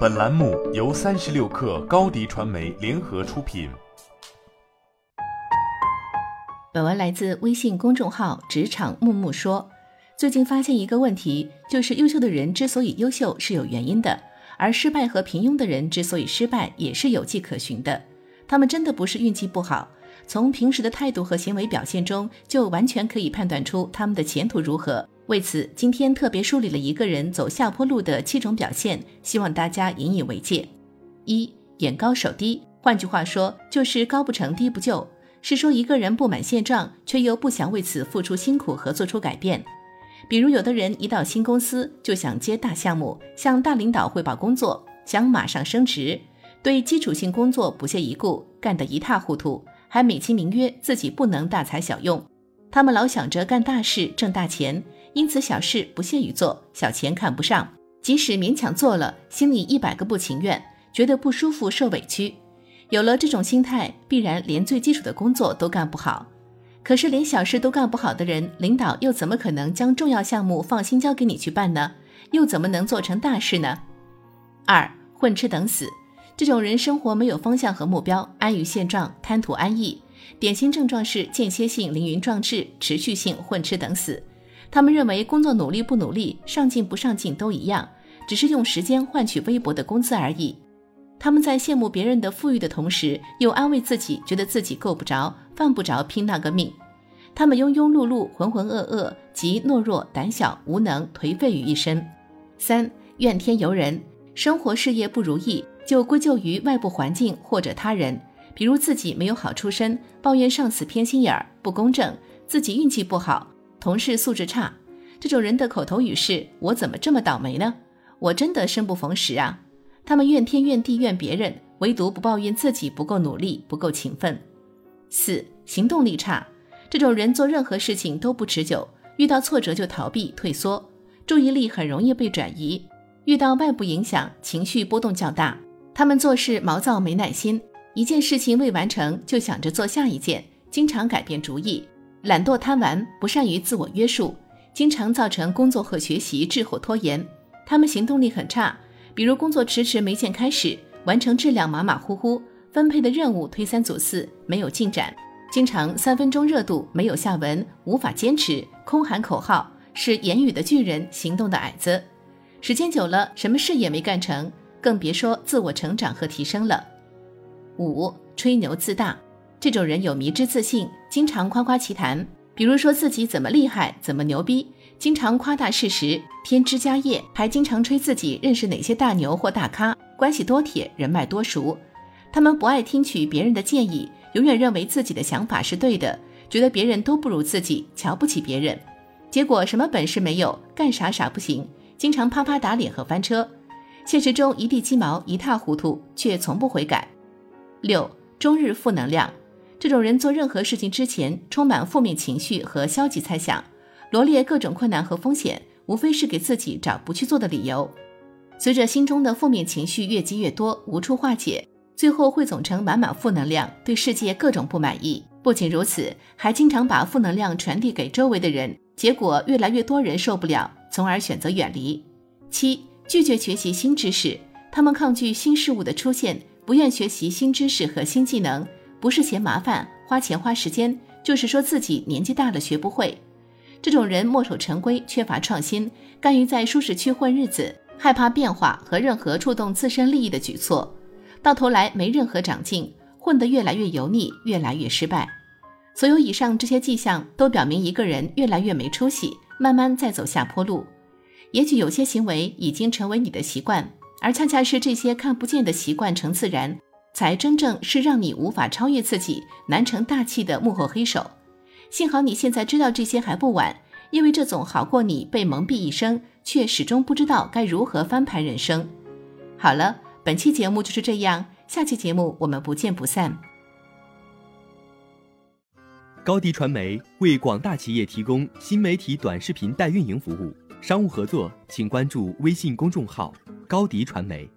本栏目由三十六氪高低传媒联合出品。本文来自微信公众号“职场木木说”。最近发现一个问题，就是优秀的人之所以优秀是有原因的，而失败和平庸的人之所以失败也是有迹可循的。他们真的不是运气不好，从平时的态度和行为表现中，就完全可以判断出他们的前途如何。为此，今天特别梳理了一个人走下坡路的七种表现，希望大家引以为戒。一眼高手低，换句话说，就是高不成低不就，是说一个人不满现状，却又不想为此付出辛苦和做出改变。比如，有的人一到新公司就想接大项目，向大领导汇报工作，想马上升职，对基础性工作不屑一顾，干得一塌糊涂，还美其名曰自己不能大材小用。他们老想着干大事挣大钱。因此，小事不屑于做，小钱看不上，即使勉强做了，心里一百个不情愿，觉得不舒服、受委屈。有了这种心态，必然连最基础的工作都干不好。可是，连小事都干不好的人，领导又怎么可能将重要项目放心交给你去办呢？又怎么能做成大事呢？二混吃等死，这种人生活没有方向和目标，安于现状，贪图安逸。典型症状是间歇性凌云壮志，持续性混吃等死。他们认为工作努力不努力、上进不上进都一样，只是用时间换取微薄的工资而已。他们在羡慕别人的富裕的同时，又安慰自己，觉得自己够不着、犯不着拼那个命。他们庸庸碌碌、浑浑噩噩，集懦弱、胆小、无能、颓废于一身。三怨天尤人，生活事业不如意就归咎于外部环境或者他人，比如自己没有好出身，抱怨上司偏心眼儿、不公正，自己运气不好。同事素质差，这种人的口头语是“我怎么这么倒霉呢？我真的生不逢时啊！”他们怨天怨地怨别人，唯独不抱怨自己不够努力、不够勤奋。四行动力差，这种人做任何事情都不持久，遇到挫折就逃避退缩，注意力很容易被转移，遇到外部影响情绪波动较大。他们做事毛躁没耐心，一件事情未完成就想着做下一件，经常改变主意。懒惰贪玩，不善于自我约束，经常造成工作和学习滞后拖延。他们行动力很差，比如工作迟迟没见开始，完成质量马马虎虎，分配的任务推三阻四，没有进展，经常三分钟热度，没有下文，无法坚持，空喊口号，是言语的巨人，行动的矮子。时间久了，什么事也没干成，更别说自我成长和提升了。五，吹牛自大。这种人有迷之自信，经常夸夸其谈，比如说自己怎么厉害、怎么牛逼，经常夸大事实，添枝加叶，还经常吹自己认识哪些大牛或大咖，关系多铁，人脉多熟。他们不爱听取别人的建议，永远认为自己的想法是对的，觉得别人都不如自己，瞧不起别人。结果什么本事没有，干啥啥不行，经常啪啪打脸和翻车，现实中一地鸡毛，一塌糊涂，却从不悔改。六，终日负能量。这种人做任何事情之前，充满负面情绪和消极猜想，罗列各种困难和风险，无非是给自己找不去做的理由。随着心中的负面情绪越积越多，无处化解，最后汇总成满满负能量，对世界各种不满意。不仅如此，还经常把负能量传递给周围的人，结果越来越多人受不了，从而选择远离。七，拒绝学习新知识，他们抗拒新事物的出现，不愿学习新知识和新技能。不是嫌麻烦、花钱花时间，就是说自己年纪大了学不会。这种人墨守成规，缺乏创新，甘于在舒适区混日子，害怕变化和任何触动自身利益的举措，到头来没任何长进，混得越来越油腻，越来越失败。所有以上这些迹象都表明一个人越来越没出息，慢慢在走下坡路。也许有些行为已经成为你的习惯，而恰恰是这些看不见的习惯成自然。才真正是让你无法超越自己、难成大器的幕后黑手。幸好你现在知道这些还不晚，因为这总好过你被蒙蔽一生，却始终不知道该如何翻盘人生。好了，本期节目就是这样，下期节目我们不见不散。高迪传媒为广大企业提供新媒体短视频代运营服务，商务合作请关注微信公众号高迪传媒。